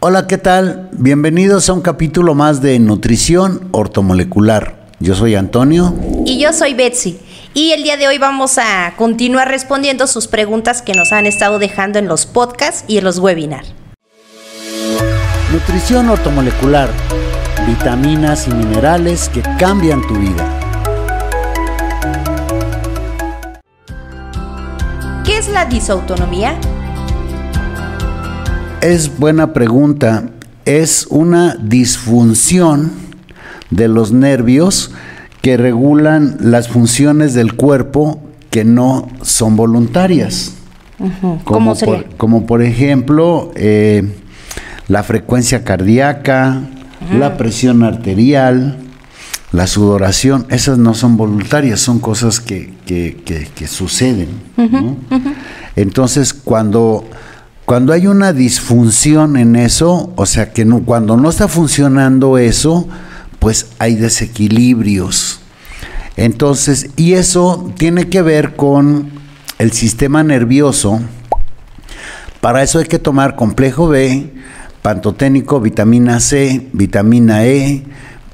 Hola, ¿qué tal? Bienvenidos a un capítulo más de Nutrición Ortomolecular. Yo soy Antonio. Y yo soy Betsy. Y el día de hoy vamos a continuar respondiendo sus preguntas que nos han estado dejando en los podcasts y en los webinars. Nutrición ortomolecular. Vitaminas y minerales que cambian tu vida. ¿Qué es la disautonomía? Es buena pregunta. Es una disfunción de los nervios que regulan las funciones del cuerpo que no son voluntarias. ¿Cómo Como, sería? por, como por ejemplo eh, la frecuencia cardíaca, la presión arterial, la sudoración, esas no son voluntarias, son cosas que, que- que- que suceden. ¿no? Entonces, cuando, cuando hay una disfunción en eso, o sea, que cuando no está funcionando eso, pues hay desequilibrios. Entonces, y eso tiene que ver con el sistema nervioso. Para eso hay que tomar complejo B, pantoténico, vitamina C, vitamina E,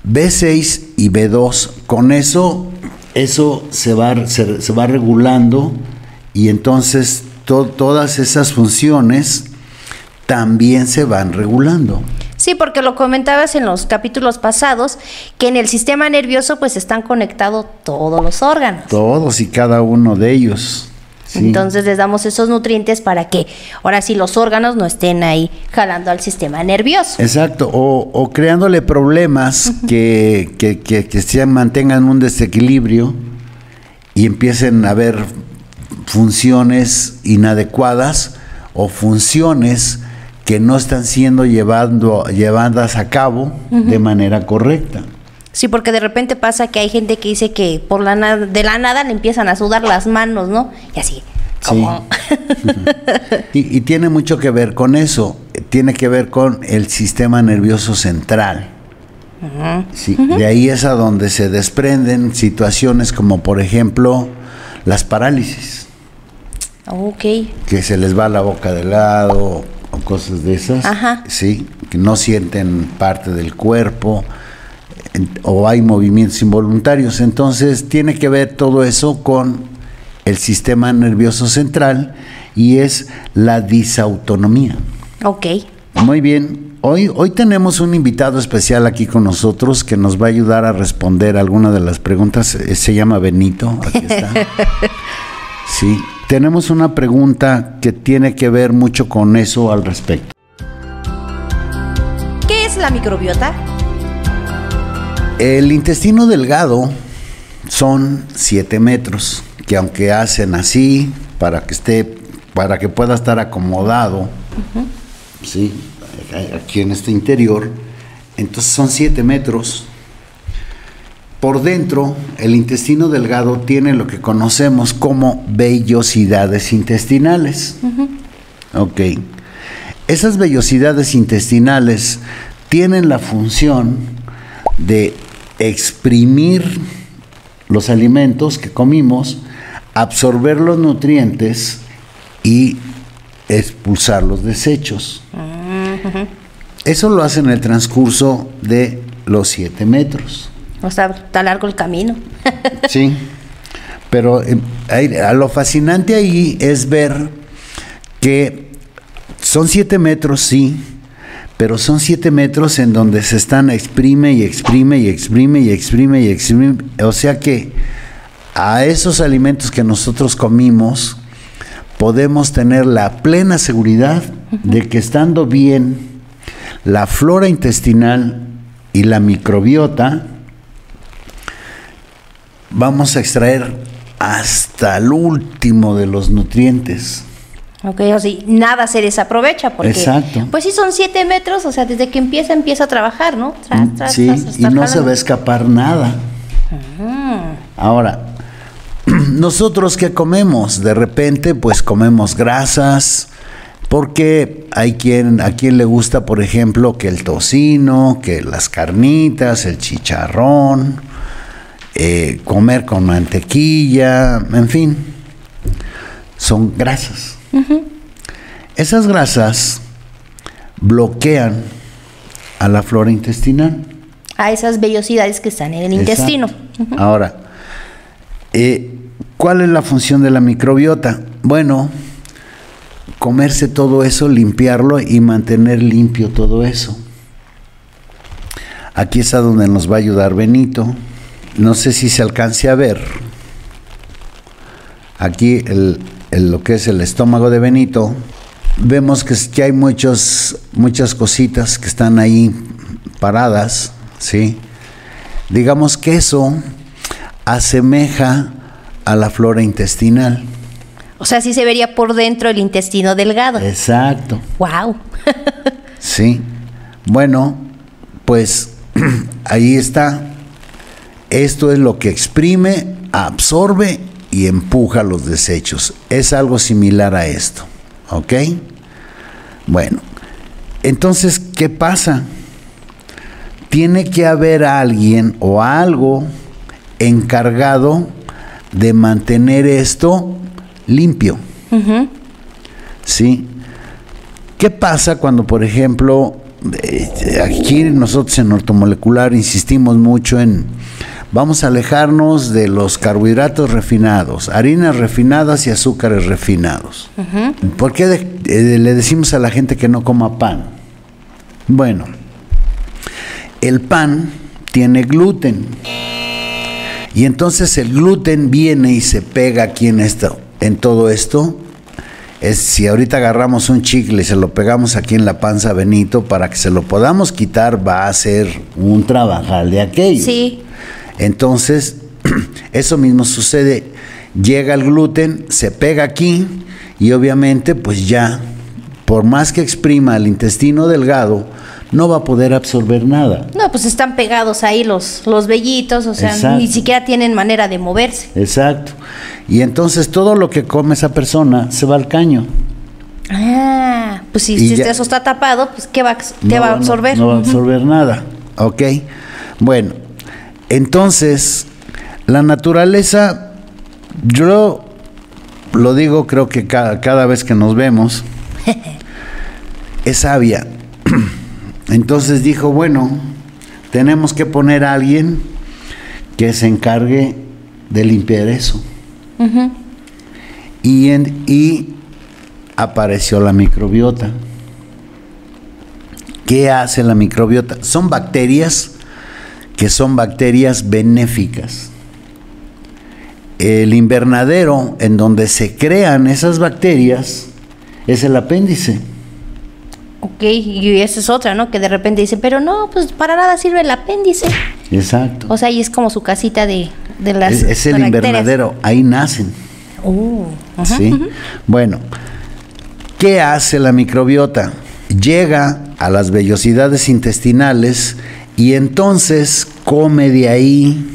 B6 y B2. Con eso, eso se va, se va regulando y entonces to- todas esas funciones también se van regulando. Sí, porque lo comentabas en los capítulos pasados, que en el sistema nervioso pues están conectados todos los órganos. Todos y cada uno de ellos. Sí. Entonces les damos esos nutrientes para que ahora sí los órganos no estén ahí jalando al sistema nervioso. Exacto, o, o creándole problemas que, que, que, que se mantengan un desequilibrio y empiecen a haber funciones inadecuadas o funciones que no están siendo llevando, llevadas a cabo de manera correcta. Sí, porque de repente pasa que hay gente que dice que por la de la nada le empiezan a sudar las manos, ¿no? Y así. Sí. y tiene mucho que ver con eso, tiene que ver con el sistema nervioso central. Sí, De ahí es a donde se desprenden situaciones como por ejemplo las parálisis, ok. que se les va la boca de lado o cosas de esas, Ajá. sí, que no sienten parte del cuerpo o hay movimientos involuntarios. Entonces tiene que ver todo eso con el sistema nervioso central y es la disautonomía. Ok. Muy bien. Hoy, hoy tenemos un invitado especial aquí con nosotros que nos va a ayudar a responder algunas de las preguntas. Eh, Se llama Benito. Aquí está. Sí. Tenemos una pregunta que tiene que ver mucho con eso al respecto. ¿Qué es la microbiota? El intestino delgado son 7 metros, que aunque hacen así para que esté, para que pueda estar acomodado, sí, aquí en este interior, entonces son 7 metros. Por dentro, el intestino delgado tiene lo que conocemos como vellosidades intestinales. Ok. Esas vellosidades intestinales tienen la función de exprimir los alimentos que comimos, absorber los nutrientes y expulsar los desechos. Eso lo hace en el transcurso de los 7 metros. O sea, está largo el camino. Sí. Pero eh, ahí- a lo fascinante ahí es ver que son siete metros, sí, pero son siete metros en donde se están exprime y exprime y exprime y exprime y exprime. O sea que a esos alimentos que nosotros comimos podemos tener la plena seguridad de que estando bien la flora intestinal y la microbiota, vamos a extraer hasta el último de los nutrientes. Ok, o sea, nada se desaprovecha porque... Exacto. Pues sí, son siete metros, o sea, desde que empieza, empieza a trabajar, ¿no? Tras, tras, Sí, tras, y no se va a escapar nada. Ahora, nosotros qué comemos? De repente, pues comemos grasas, porque hay quien, a quien le gusta, por ejemplo, que el tocino, que las carnitas, el chicharrón, eh, comer con mantequilla, en fin, son grasas. Esas grasas bloquean a la flora intestinal. A esas vellosidades que están en el intestino. Ahora, eh, ¿cuál es la función de la microbiota? Bueno, comerse todo eso, limpiarlo y mantener limpio todo eso. Aquí es a donde nos va a ayudar Benito. No sé si se alcance a ver. Aquí el, el- lo que es el estómago de Benito. Vemos que, que hay muchos, muchas cositas que están ahí paradas, ¿sí? Digamos que eso asemeja a la flora intestinal. O sea, sí se vería por dentro el intestino delgado. Exacto. Wow. Sí. Bueno, pues ahí está. Esto es lo que exprime, absorbe y empuja los desechos. Es algo similar a esto. ¿Ok? Bueno, entonces, ¿qué pasa? Tiene que haber alguien o algo encargado de mantener esto limpio. ¿Sí? ¿Qué pasa cuando, por ejemplo, eh, aquí nosotros en ortomolecular insistimos mucho en vamos a alejarnos de los carbohidratos refinados, harinas refinadas y azúcares refinados? ¿Por qué de- eh, le decimos a la gente que no coma pan? Bueno, el pan tiene gluten. Y entonces el gluten viene y se pega aquí en esto, en todo esto. Es si ahorita agarramos un chicle y se lo pegamos aquí en la panza a Benito para que se lo podamos quitar va a ser un trabajal de aquello. Sí. Entonces, eso mismo sucede. Llega el gluten, se pega aquí y obviamente pues ya, por más que exprima el intestino delgado, no va a poder absorber nada. No, pues están pegados ahí los, los vellitos, o sea, Exacto. ni siquiera tienen manera de moverse. Exacto. Y entonces todo lo que come esa persona se va al caño. Ah, pues si, si ya- eso está tapado, pues ¿qué va, a- qué No, va a absorber? No, va a absorber nada. ¿Ok? Bueno, entonces, la naturaleza, yo lo digo, creo que cada, cada vez que nos vemos, es sabia. Entonces dijo, bueno, tenemos que poner a alguien que se encargue de limpiar eso. y, en- y apareció la microbiota. ¿Qué hace la microbiota? Son bacterias que son bacterias benéficas. El invernadero en donde se crean esas bacterias es el apéndice. Ok, y esa es otra, ¿no? Que de repente dicen, pero no, pues para nada sirve el apéndice. Exacto. O sea, ahí es como su casita de, de las Es, es el invernadero, ahí nacen. Uh, ajá. ¿sí? Bueno, ¿qué hace la microbiota? Llega a las vellosidades intestinales y entonces come de ahí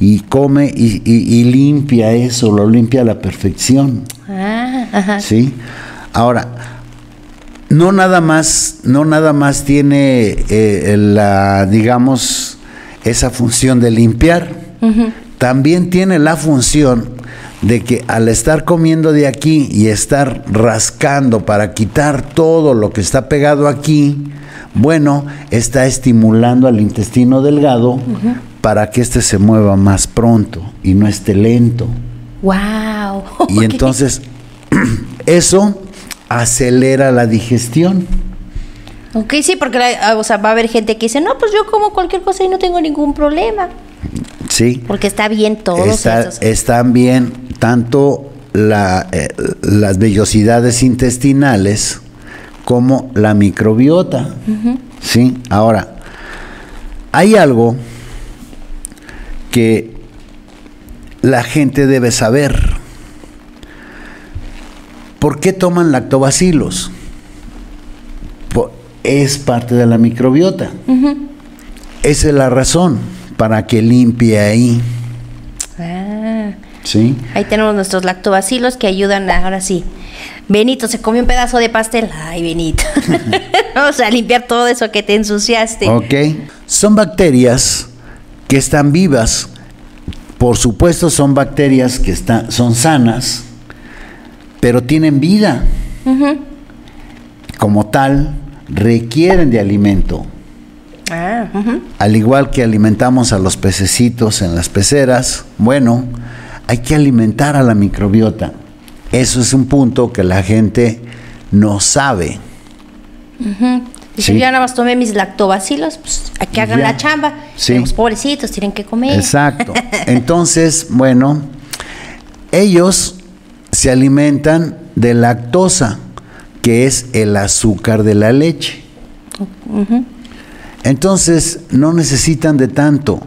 y come y, y- y limpia eso, lo limpia a la perfección. Ah, ajá. ¿sí? Ahora, no nada más, no nada más tiene eh, la, digamos, esa función de limpiar, también tiene la función de que al estar comiendo de aquí y estar rascando para quitar todo lo que está pegado aquí, bueno, está estimulando al intestino delgado para que éste se mueva más pronto y no esté lento. Wow. Y entonces eso acelera la digestión. Ok, sí, porque la- ah, o sea, va a haber gente que dice, no, pues yo como cualquier cosa y no tengo ningún problema. Sí. Porque está bien todos Está- esos. están bien tanto la, eh, las vellosidades intestinales como la microbiota. ¿Sí? Ahora, hay algo que la gente debe saber. ¿Por qué toman lactobacilos? Po- Es parte de la microbiota. Esa es la razón para que limpie ahí. Ah, ¿Sí? ahí tenemos nuestros lactobacilos que ayudan a- ahora sí. Benito se comió un pedazo de pastel. Ay, Benito. Vamos a limpiar todo eso que te ensuciaste. Ok. Son bacterias que están vivas. Por supuesto, son bacterias que están, son sanas, pero tienen vida. Como tal, requieren de alimento. Ah. Al igual que alimentamos a los pececitos en las peceras, bueno, hay que alimentar a la microbiota. Eso es un punto que la gente no sabe. Dice, Sí. yo nada más tomé mis lactobacilos, pues a que hagan Ya. la chamba. Sí. Los pobrecitos tienen que comer. Exacto. Entonces, bueno, ellos se alimentan de lactosa, que es el azúcar de la leche. Entonces, no necesitan de tanto.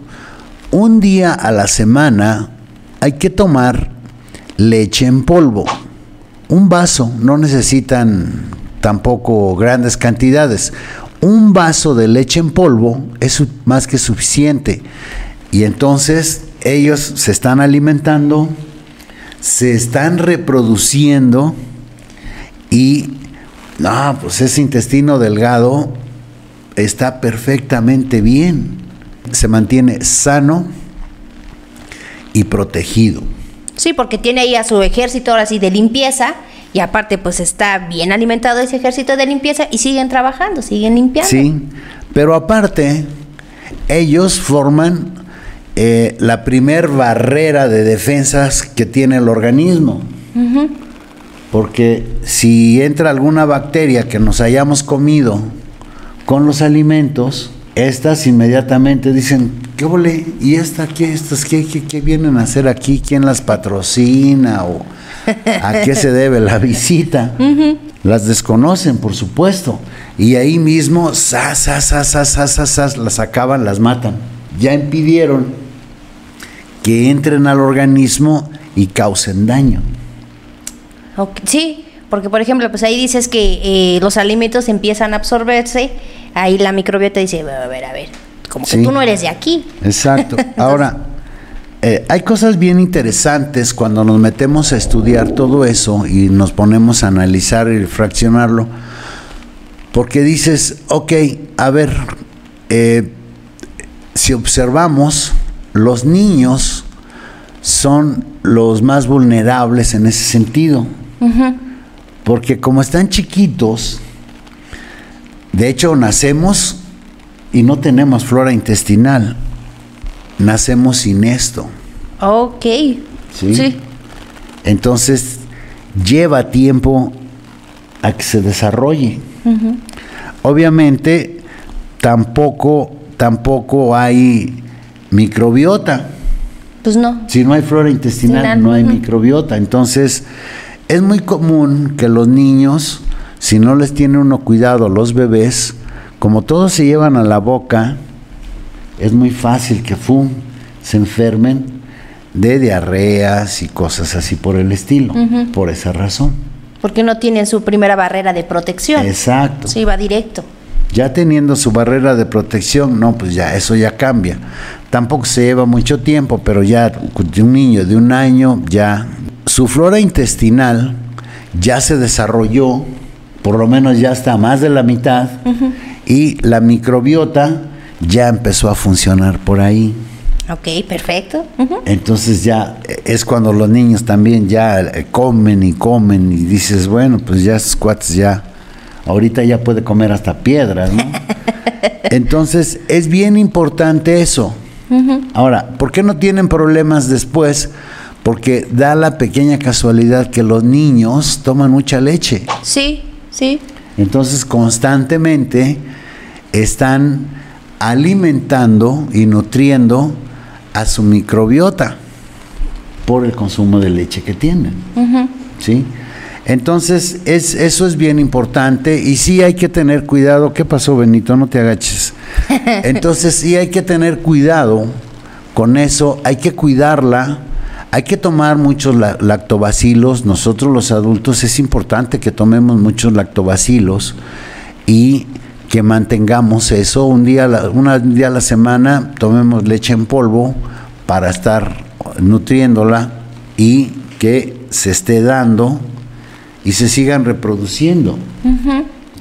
Un día a la semana hay que tomar leche en polvo. Un vaso, no necesitan tampoco grandes cantidades. Un vaso de leche en polvo es más que suficiente. Y entonces ellos se están alimentando, se están reproduciendo y, no, pues ese intestino delgado está perfectamente bien. Se mantiene sano y protegido. Sí, porque tiene ahí a su ejército ahora sí de limpieza y aparte pues está bien alimentado ese ejército de limpieza y siguen trabajando, siguen limpiando. Sí, pero aparte, ellos forman eh, la primer barrera de defensas que tiene el organismo. Porque si entra alguna bacteria que nos hayamos comido con los alimentos, estas inmediatamente dicen, ¿qué ole? ¿Y esta qué? ¿Estas qué, qué, qué vienen a hacer aquí? ¿Quién las patrocina? ¿O a qué se debe la visita? Las desconocen, por supuesto. Y ahí mismo, zas, zas, zas, zas, zas, las acaban, las matan. Ya impidieron que entren al organismo y causen daño. Sí, porque por ejemplo, pues ahí dices que eh, los alimentos empiezan a absorberse, ahí la microbiota dice, a ver, a ver, como que Sí. tú no eres de aquí. Exacto. Ahora, eh, hay cosas bien interesantes cuando nos metemos a estudiar todo eso y nos ponemos a analizar y fraccionarlo, porque dices, ok, a ver, eh, si observamos, los niños son los más vulnerables en ese sentido, porque como están chiquitos, de hecho nacemos y no tenemos flora intestinal, nacemos sin esto. Ok. Sí. Sí. Entonces lleva tiempo a que se desarrolle. Obviamente tampoco tampoco hay microbiota. Pues no. Si no hay flora intestinal, no hay microbiota. Entonces, es muy común que los niños, si no les tiene uno cuidado, los bebés, como todos se llevan a la boca, es muy fácil que fum, se enfermen de diarreas y cosas así por el estilo, por esa razón. Porque no tienen su primera barrera de protección. Exacto. Sí, va directo. Ya teniendo su barrera de protección, no, pues ya eso ya cambia. Tampoco se lleva mucho tiempo, pero ya un niño de un año ya su flora intestinal ya se desarrolló, por lo menos ya está más de la mitad, y la microbiota ya empezó a funcionar por ahí. Ok, perfecto. Entonces ya eh, es cuando los niños también ya eh, comen y comen y dices, bueno, pues ya esos cuates ya, ahorita ya puede comer hasta piedras, ¿no? Entonces es bien importante eso. Ahora, ¿por qué no tienen problemas después? Porque da la pequeña casualidad que los niños toman mucha leche. Sí, sí. Entonces constantemente están alimentando y nutriendo a su microbiota por el consumo de leche que tienen. ¿Sí? Entonces, es, eso es bien importante y sí hay que tener cuidado. ¿Qué pasó, Benito? No te agaches. Entonces, sí hay que tener cuidado con eso, hay que cuidarla, hay que tomar muchos la- lactobacilos. Nosotros los adultos es importante que tomemos muchos lactobacilos y que mantengamos eso. Un día, a la- una- un día a la semana tomemos leche en polvo para estar nutriéndola y que se esté dando y se sigan reproduciendo.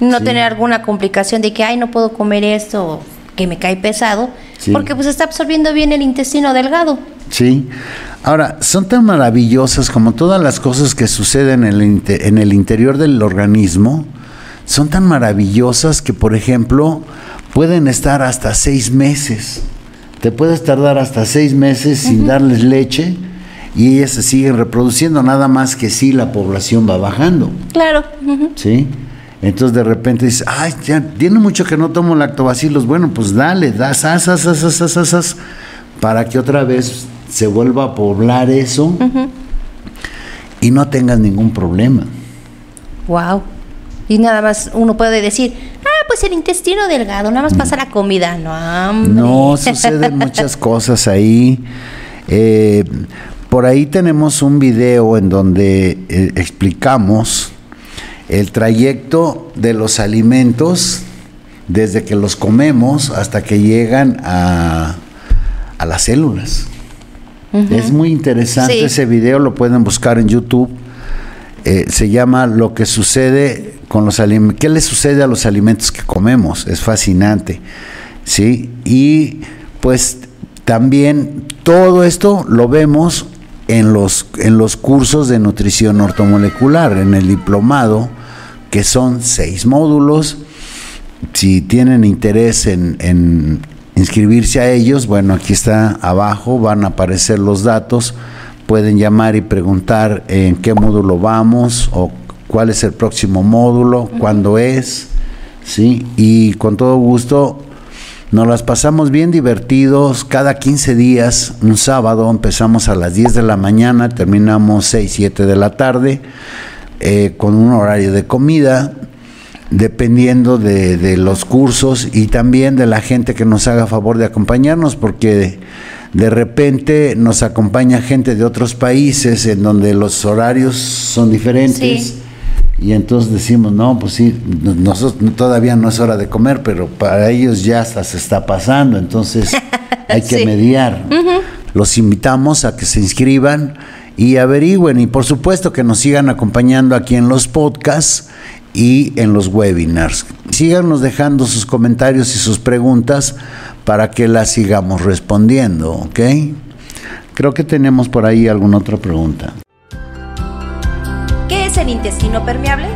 No tener alguna complicación de que, ay, no puedo comer esto, que me cae pesado, Sí. porque pues está absorbiendo bien el intestino delgado. Sí. Ahora, son tan maravillosas como todas las cosas que suceden en el, en el interior del organismo, son tan maravillosas que, por ejemplo, pueden estar hasta seis meses. Te puedes tardar hasta seis meses sin darles leche y ellas se siguen reproduciendo, nada más que si la población va bajando. Claro. ¿Sí? Entonces de repente dices, ay, ya tiene mucho que no tomo lactobacilos. Bueno, pues dale, das, as, as, as, as, as, as, para que otra vez se vuelva a poblar eso y no tengas ningún problema. Wow. Y nada más uno puede decir, ah, pues el intestino delgado, nada más pasa la comida. No, hombre. No, suceden muchas cosas ahí. Eh, por ahí tenemos un video en donde eh, explicamos el trayecto de los alimentos desde que los comemos hasta que llegan a, a las células. Es muy interesante Sí. ese video, lo pueden buscar en YouTube. Eh, se llama Lo que sucede con los alimentos. ¿Qué le sucede a los alimentos que comemos? Es fascinante. ¿Sí? Y pues también todo esto lo vemos en los, en los cursos de nutrición ortomolecular, en el diplomado, que son seis módulos. Si tienen interés en, en inscribirse a ellos, bueno, aquí está abajo, van a aparecer los datos. Pueden llamar y preguntar en qué módulo vamos o cuál es el próximo módulo, cuándo es, ¿sí? Y con todo gusto nos las pasamos bien divertidos. Cada 15 días, un sábado, empezamos a las 10 de la mañana, terminamos 6, 7 de la tarde, eh, con un horario de comida, dependiendo de, de los cursos y también de la gente que nos haga favor de acompañarnos, porque de repente nos acompaña gente de otros países en donde los horarios son diferentes. Sí. Y entonces decimos, no, pues sí, no- nosotros todavía no es hora de comer, pero para ellos ya hasta se está pasando, entonces hay que Sí. mediar. Los invitamos a que se inscriban y averigüen y por supuesto que nos sigan acompañando aquí en los podcasts y en los webinars. Síganos dejando sus comentarios y sus preguntas para que las sigamos respondiendo, ¿ok? Creo que tenemos por ahí alguna otra pregunta. ¿Qué es el intestino permeable?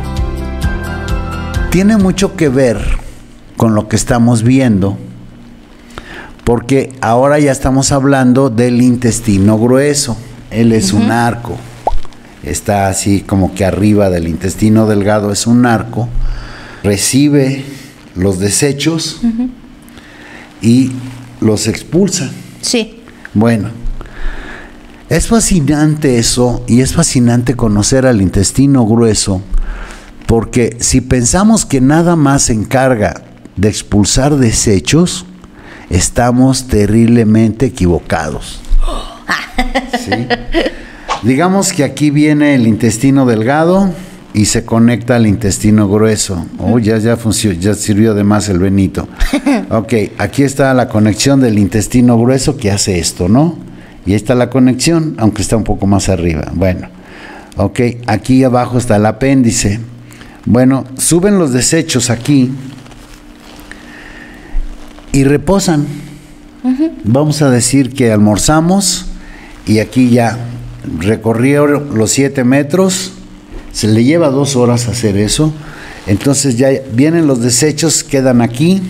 tiene mucho que ver con lo que estamos viendo, porque ahora ya estamos hablando del intestino grueso. Él es un arco, está así como que arriba del intestino delgado es un arco, recibe los desechos y los expulsa. Sí. Bueno, es fascinante eso y es fascinante conocer al intestino grueso porque si pensamos que nada más se encarga de expulsar desechos, estamos terriblemente equivocados. ¿Sí? Digamos que aquí viene el intestino delgado y se conecta al intestino grueso. Oh, ya, ya funcionó, ya sirvió de más el Benito. Ok, aquí está la conexión del intestino grueso que hace esto, ¿no? Y ahí está la conexión, aunque está un poco más arriba. Bueno, ok, aquí abajo está el apéndice. Bueno, suben los desechos aquí y reposan. Vamos a decir que almorzamos y aquí ya recorrió los siete metros, se le lleva dos horas hacer eso, entonces ya vienen los desechos, quedan aquí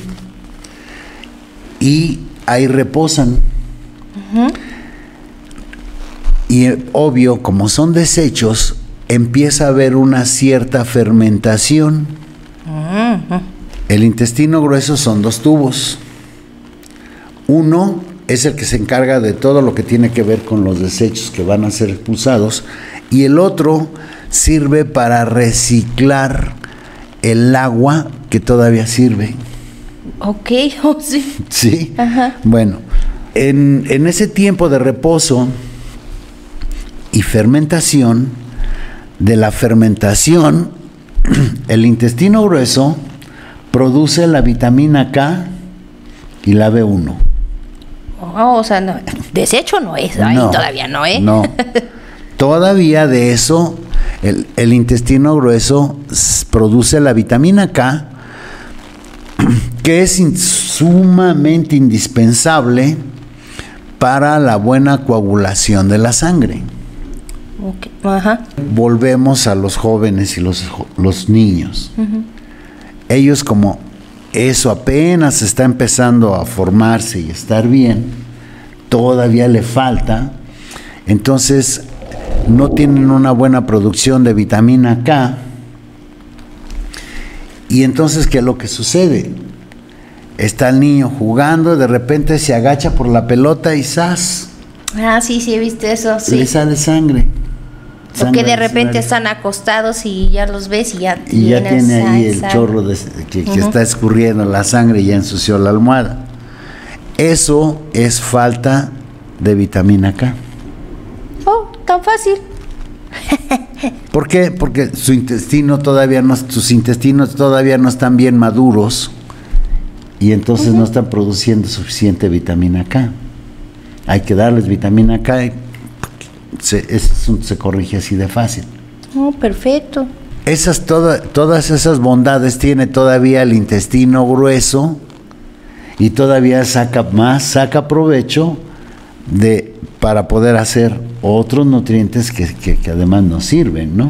y ahí reposan. Y obvio, como son desechos, empieza a haber una cierta fermentación. El intestino grueso son dos tubos. Uno es el que se encarga de todo lo que tiene que ver con los desechos que van a ser expulsados y el otro sirve para reciclar el agua que todavía sirve. Ok, oh, sí. ¿Sí? Ajá. Bueno, en, en ese tiempo de reposo y fermentación, de la fermentación, el intestino grueso produce la vitamina K y la B1. Oh, o sea, no, desecho no es, ahí No, todavía no, ¿eh? No. Todavía de eso, el, el intestino grueso produce la vitamina K, que es in- sumamente indispensable para la buena coagulación de la sangre. Ok, Ajá. Volvemos a los jóvenes y los, niños. ellos como eso apenas está empezando a formarse y estar bien, todavía le falta, entonces no tienen una buena producción de vitamina K. Y entonces, ¿qué es lo que sucede? Está el niño jugando, de repente se agacha por la pelota y ¡zas! Ah, sí, sí, he visto eso, sí. Le sale sangre. Porque de repente están acostados y ya los ves y ya Y ya tiene ahí el chorro de, que, que está escurriendo la sangre y ya ensució la almohada. Eso es falta de vitamina K. Oh, tan fácil. ¿Por qué? Porque su intestino todavía no, sus intestinos todavía no están bien maduros y entonces no están produciendo suficiente vitamina K. Hay que darles vitamina K se, se corrige así de fácil. Oh, perfecto. Esas toda- todas esas bondades tiene todavía el intestino grueso y todavía saca más, saca provecho de para poder hacer otros nutrientes que, que- que además nos sirven, ¿no?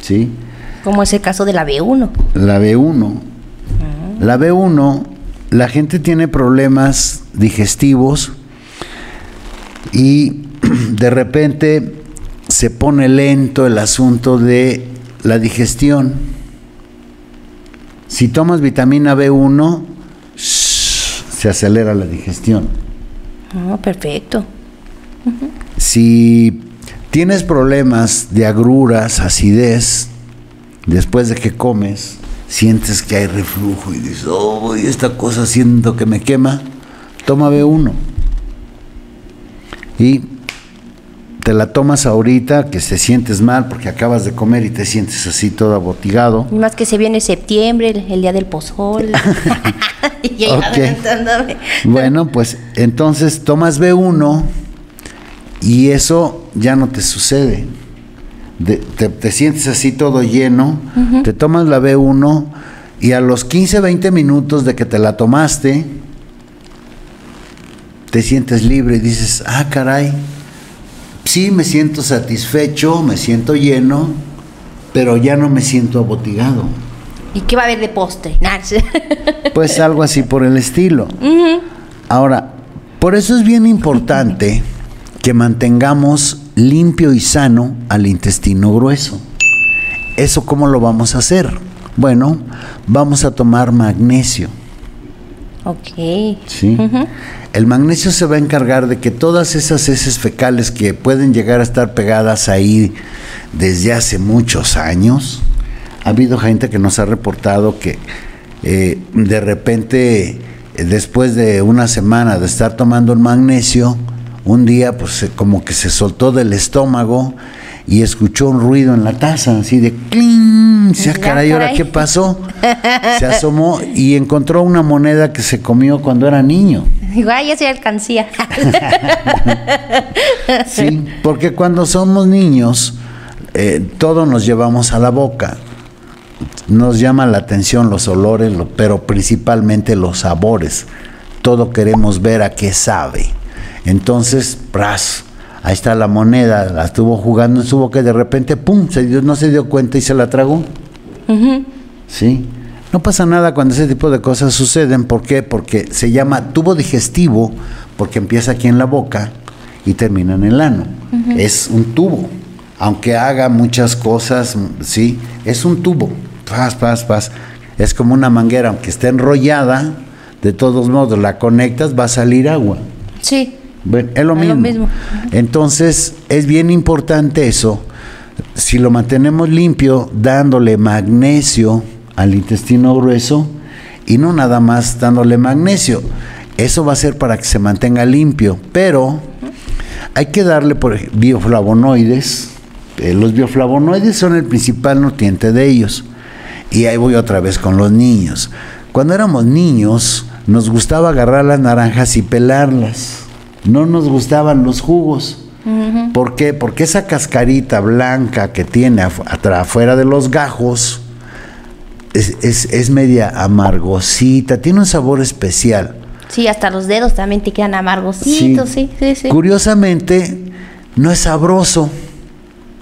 ¿Sí? Como es el caso de la B1. La B1. La B1, la gente tiene problemas digestivos y de repente se pone lento el asunto de la digestión. Si tomas vitamina B1, se acelera la digestión. Oh, perfecto. Si tienes problemas de agruras, acidez, después de que comes, sientes que hay reflujo y dices, oh, esta cosa siento que me quema, toma B1. Y te la tomas ahorita que te sientes mal porque acabas de comer y te sientes así todo abotigado. Y más que se viene septiembre, el, el día del pozol. y ahí Ok. adelantándome. Bueno, pues entonces tomas B1 y eso ya no te sucede. De- te, te sientes así todo lleno, te tomas la B1 y a los 15, 20 minutos de que te la tomaste, te sientes libre y dices, ah, caray, sí me siento satisfecho, me siento lleno, pero ya no me siento abotigado. ¿Y qué va a haber de postre? Pues algo así por el estilo. Ahora, por eso es bien importante que mantengamos limpio y sano al intestino grueso. ¿Eso cómo lo vamos a hacer? Bueno, vamos a tomar magnesio. Ok. ¿sí? El magnesio se va a encargar de que todas esas heces fecales que pueden llegar a estar pegadas ahí desde hace muchos años, ha habido gente que nos ha reportado que eh, de repente, eh, después de una semana de estar tomando el magnesio, un día pues como que se soltó del estómago y escuchó un ruido en la taza, así de ¡cling! Dice, "Ah, caray, ¿ahora caray". qué pasó? Se asomó y encontró una moneda que se comió cuando era niño. Digo, ay, ya se alcancía. Sí, porque cuando somos niños, eh, todo nos llevamos a la boca. Nos llama la atención los olores, lo- pero principalmente los sabores. Todo queremos ver a qué sabe. Entonces, ¡pras! Ahí está la moneda, la estuvo jugando en su boca y de repente, ¡pum! Se dio- no se dio cuenta y se la tragó. ¿Sí? No pasa nada cuando ese tipo de cosas suceden. ¿Por qué? Porque se llama tubo digestivo, porque empieza aquí en la boca y termina en el ano. Es un tubo. Aunque haga muchas cosas, sí, es un tubo. Paz, paz, paz. Es como una manguera, aunque esté enrollada, de todos modos la conectas, va a salir agua. sí. Bueno, es lo Es mismo. lo mismo. Entonces, es bien importante eso. Si lo mantenemos limpio, dándole magnesio al intestino grueso y no nada más dándole magnesio. Eso va a ser para que se mantenga limpio, pero hay que darle por bioflavonoides. Eh, los bioflavonoides son el principal nutriente de ellos. Y ahí voy otra vez con los niños. Cuando éramos niños, nos gustaba agarrar las naranjas y pelarlas. No nos gustaban los jugos. ¿Por qué? Porque esa cascarita blanca que tiene afu- afuera de los gajos es, es- es media amargosita, tiene un sabor especial. Sí, hasta los dedos también te quedan amargositos, sí, sí, sí. Curiosamente, no es sabroso,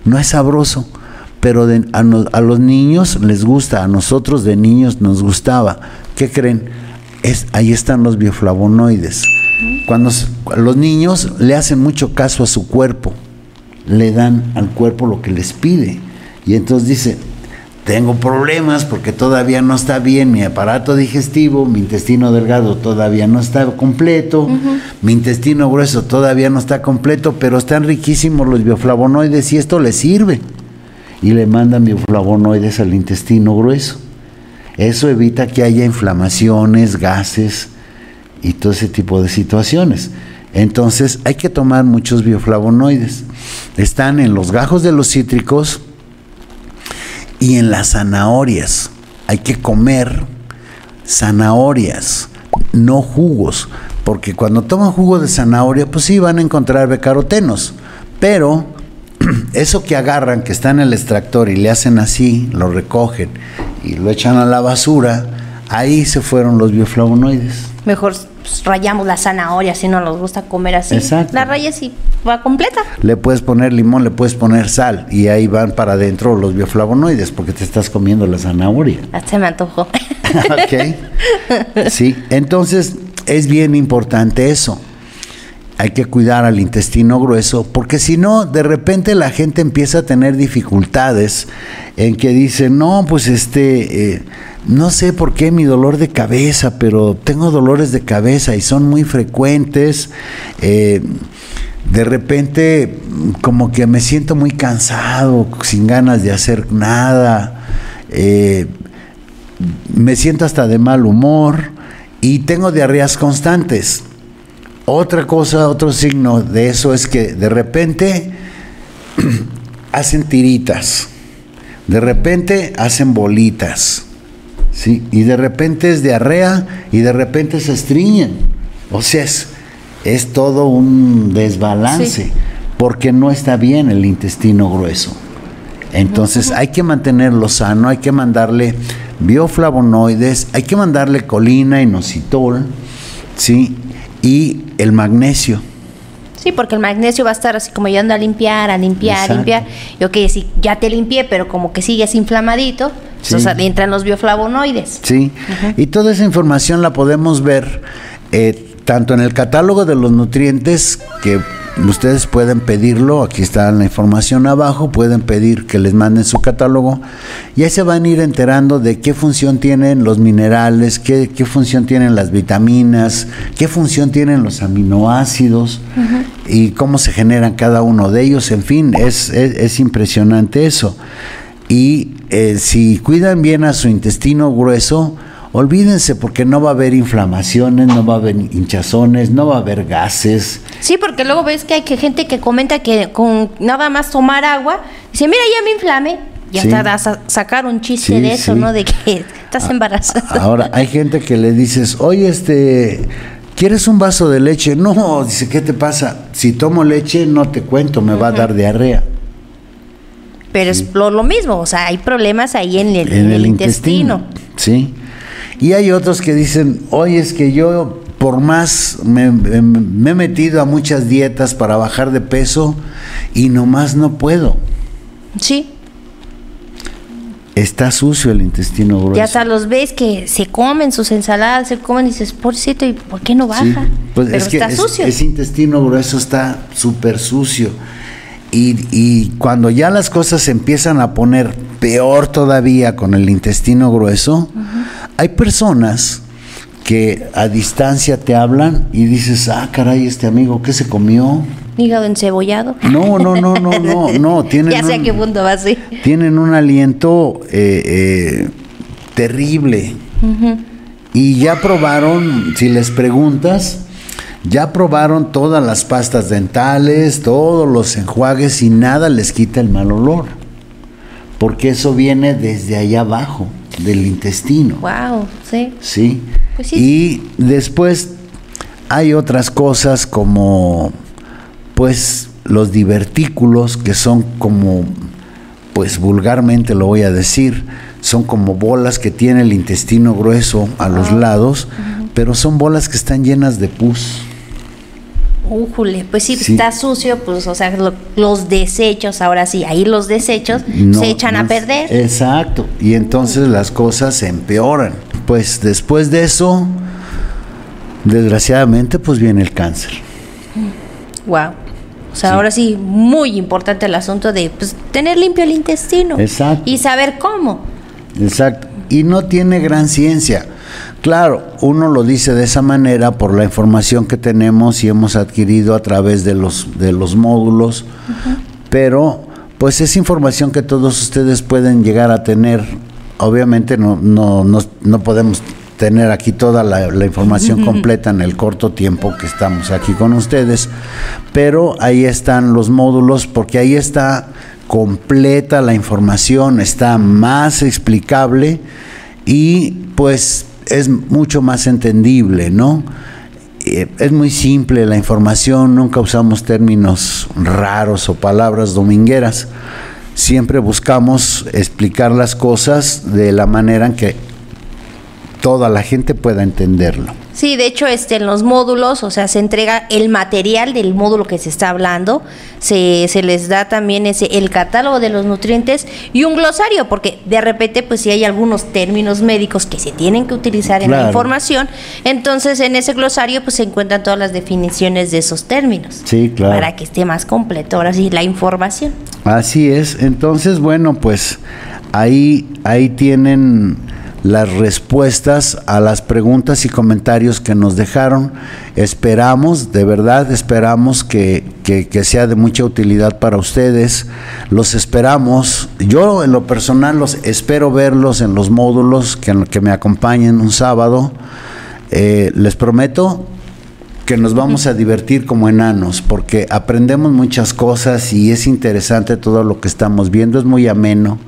no es sabroso, pero a, los niños les gusta, a nosotros de niños nos gustaba. ¿Qué creen? Es, ahí están los bioflavonoides. Cuando los niños le hacen mucho caso a su cuerpo, le dan al cuerpo lo que les pide. Y entonces dice, tengo problemas porque todavía no está bien mi aparato digestivo, mi intestino delgado todavía no está completo, mi intestino grueso todavía no está completo, pero están riquísimos los bioflavonoides y esto le sirve. Y le mandan bioflavonoides al intestino grueso. Eso evita que haya inflamaciones, gases y todo ese tipo de situaciones. Entonces hay que tomar muchos bioflavonoides. Están en los gajos de los cítricos, y en las zanahorias. Hay que comer zanahorias, no jugos, porque cuando toman jugo de zanahoria, pues sí van a encontrar becarotenos, pero eso que agarran, que está en el extractor y le hacen así, lo recogen y lo echan a la basura, ahí se fueron los bioflavonoides. Mejor pues, rayamos la zanahoria si no nos gusta comer así. Exacto. La rayas y va completa. Le puedes poner limón, le puedes poner sal y ahí van para adentro los bioflavonoides porque te estás comiendo la zanahoria. Hasta me antojó. ok. Sí, entonces es bien importante eso. Hay que cuidar al intestino grueso porque si no, de repente la gente empieza a tener dificultades en que dice, no, pues este... Eh, no sé por qué mi dolor de cabeza, pero tengo dolores de cabeza y son muy frecuentes. Eh, de repente como que me siento muy cansado, sin ganas de hacer nada. Eh, me siento hasta de mal humor y tengo diarreas constantes. Otra cosa, otro signo de eso es que de repente hacen tiritas, de repente hacen bolitas ¿sí? Y de repente es diarrea y de repente se estriñen. O sea, es, es todo un desbalance porque no está bien el intestino grueso. Entonces hay que mantenerlo sano, hay que mandarle bioflavonoides, hay que mandarle colina, inositol, ¿sí? Y el magnesio. Sí, porque el magnesio va a estar así como yendo a limpiar, a limpiar, a limpiar. Y ok, si ya te limpié, pero como que sigues inflamadito, entonces entran los bioflavonoides. Sí, y toda esa información la podemos ver eh, tanto en el catálogo de los nutrientes que ustedes pueden pedirlo, aquí está la información abajo, pueden pedir que les manden su catálogo y ahí se van a ir enterando de qué función tienen los minerales, qué, función tienen las vitaminas, qué función tienen los aminoácidos y cómo se generan cada uno de ellos, en fin, es, es impresionante eso. Y eh, si cuidan bien a su intestino grueso, olvídense porque no va a haber inflamaciones, no va a haber hinchazones, no va a haber gases. Sí, porque luego ves que hay que gente que comenta que con nada más tomar agua, dice, mira, ya me inflame. Y hasta a sacar un chiste de eso, ¿no? De que estás embarazada. Ahora, hay gente que le dices, oye, este, ¿quieres un vaso de leche? No, dice, ¿qué te pasa? Si tomo leche, no te cuento, me va a dar diarrea pero es lo, mismo, o sea, hay problemas ahí en el, intestino. Sí. Y hay otros que dicen, oye, es que yo por más me, he metido a muchas dietas para bajar de peso y nomás no puedo. Sí. Está sucio el intestino grueso. Ya hasta los ves que se comen sus ensaladas, se comen y dices, pobrecito, ¿y por qué no baja? pues Pero es que está sucio. Ese intestino grueso está súper sucio. Y, cuando ya las cosas se empiezan a poner peor todavía con el intestino grueso, hay personas que a distancia te hablan y dices, ah, caray, este amigo, ¿qué se comió? Hígado encebollado. No, no, no, no, no, no. Tienen ya sé a qué punto va así. Tienen un aliento eh, eh, terrible. Y ya probaron, si les preguntas, ya probaron todas las pastas dentales, todos los enjuagues y nada les quita el mal olor. Porque eso viene desde allá abajo, del intestino. Wow, sí. Sí. Pues sí. Y después hay otras cosas como pues los divertículos que son como pues vulgarmente lo voy a decir, son como bolas que tiene el intestino grueso a los lados, pero son bolas que están llenas de pus. Újule, pues sí, está sucio, pues, o sea, los desechos, ahora sí, ahí los desechos se echan a perder. Exacto, y entonces las cosas se empeoran. Pues después de eso, desgraciadamente, pues viene el cáncer. Wow. O sea, ahora sí, muy importante el asunto de pues, tener limpio el intestino. Exacto. Y saber cómo. Exacto. Y no tiene gran ciencia. Claro, uno lo dice de esa manera por la información que tenemos y hemos adquirido a través de los, de los módulos, pero pues es información que todos ustedes pueden llegar a tener. Obviamente no, no, no, podemos tener aquí toda la, información completa en el corto tiempo que estamos aquí con ustedes, pero ahí están los módulos porque ahí está completa la información, está más explicable y pues es mucho más entendible, ¿no? Eh, es muy simple la información, nunca usamos términos raros o palabras domingueras. Siempre buscamos explicar las cosas de la manera en que toda la gente pueda entenderlo. Sí, de hecho, este, en los módulos, o sea, se entrega el material del módulo que se está hablando, se, se les da también ese, el catálogo de los nutrientes y un glosario, porque de repente, pues si hay algunos términos médicos que se tienen que utilizar en la información, entonces en ese glosario pues se encuentran todas las definiciones de esos términos. Sí, claro. Para que esté más completo, ahora sí, la información. Así es, entonces, bueno, pues ahí, ahí tienen las respuestas a las preguntas y comentarios que nos dejaron. Esperamos, de verdad, esperamos que, sea de mucha utilidad para ustedes. Los esperamos. Yo en lo personal los espero verlos en los módulos que, que me acompañen un sábado. Eh, les prometo que nos vamos a divertir como enanos, porque aprendemos muchas cosas y es interesante todo lo que estamos viendo, es muy ameno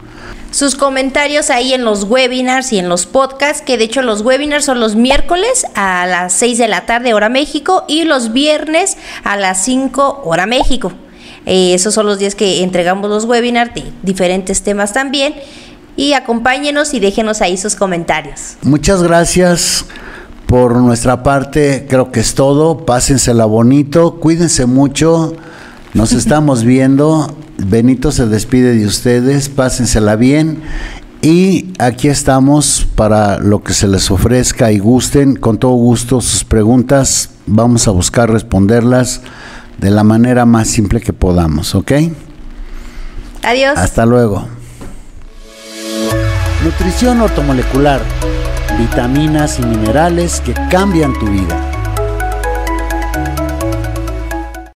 sus comentarios ahí en los webinars y en los podcasts, que de hecho los webinars son los miércoles a las 6 de la tarde hora México y los viernes a las 5 hora México. Eh, esos son los días que entregamos los webinars de diferentes temas también. Y acompáñenos y déjenos ahí sus comentarios. Muchas gracias. Por nuestra parte, creo que es todo. Pásensela bonito, cuídense mucho. Nos estamos viendo. Benito se despide de ustedes, pásensela bien y aquí estamos para lo que se les ofrezca y gusten, con todo gusto sus preguntas, vamos a buscar responderlas de la manera más simple que podamos, ¿ok? Adiós. Hasta luego. Nutrición ortomolecular, vitaminas y minerales que cambian tu vida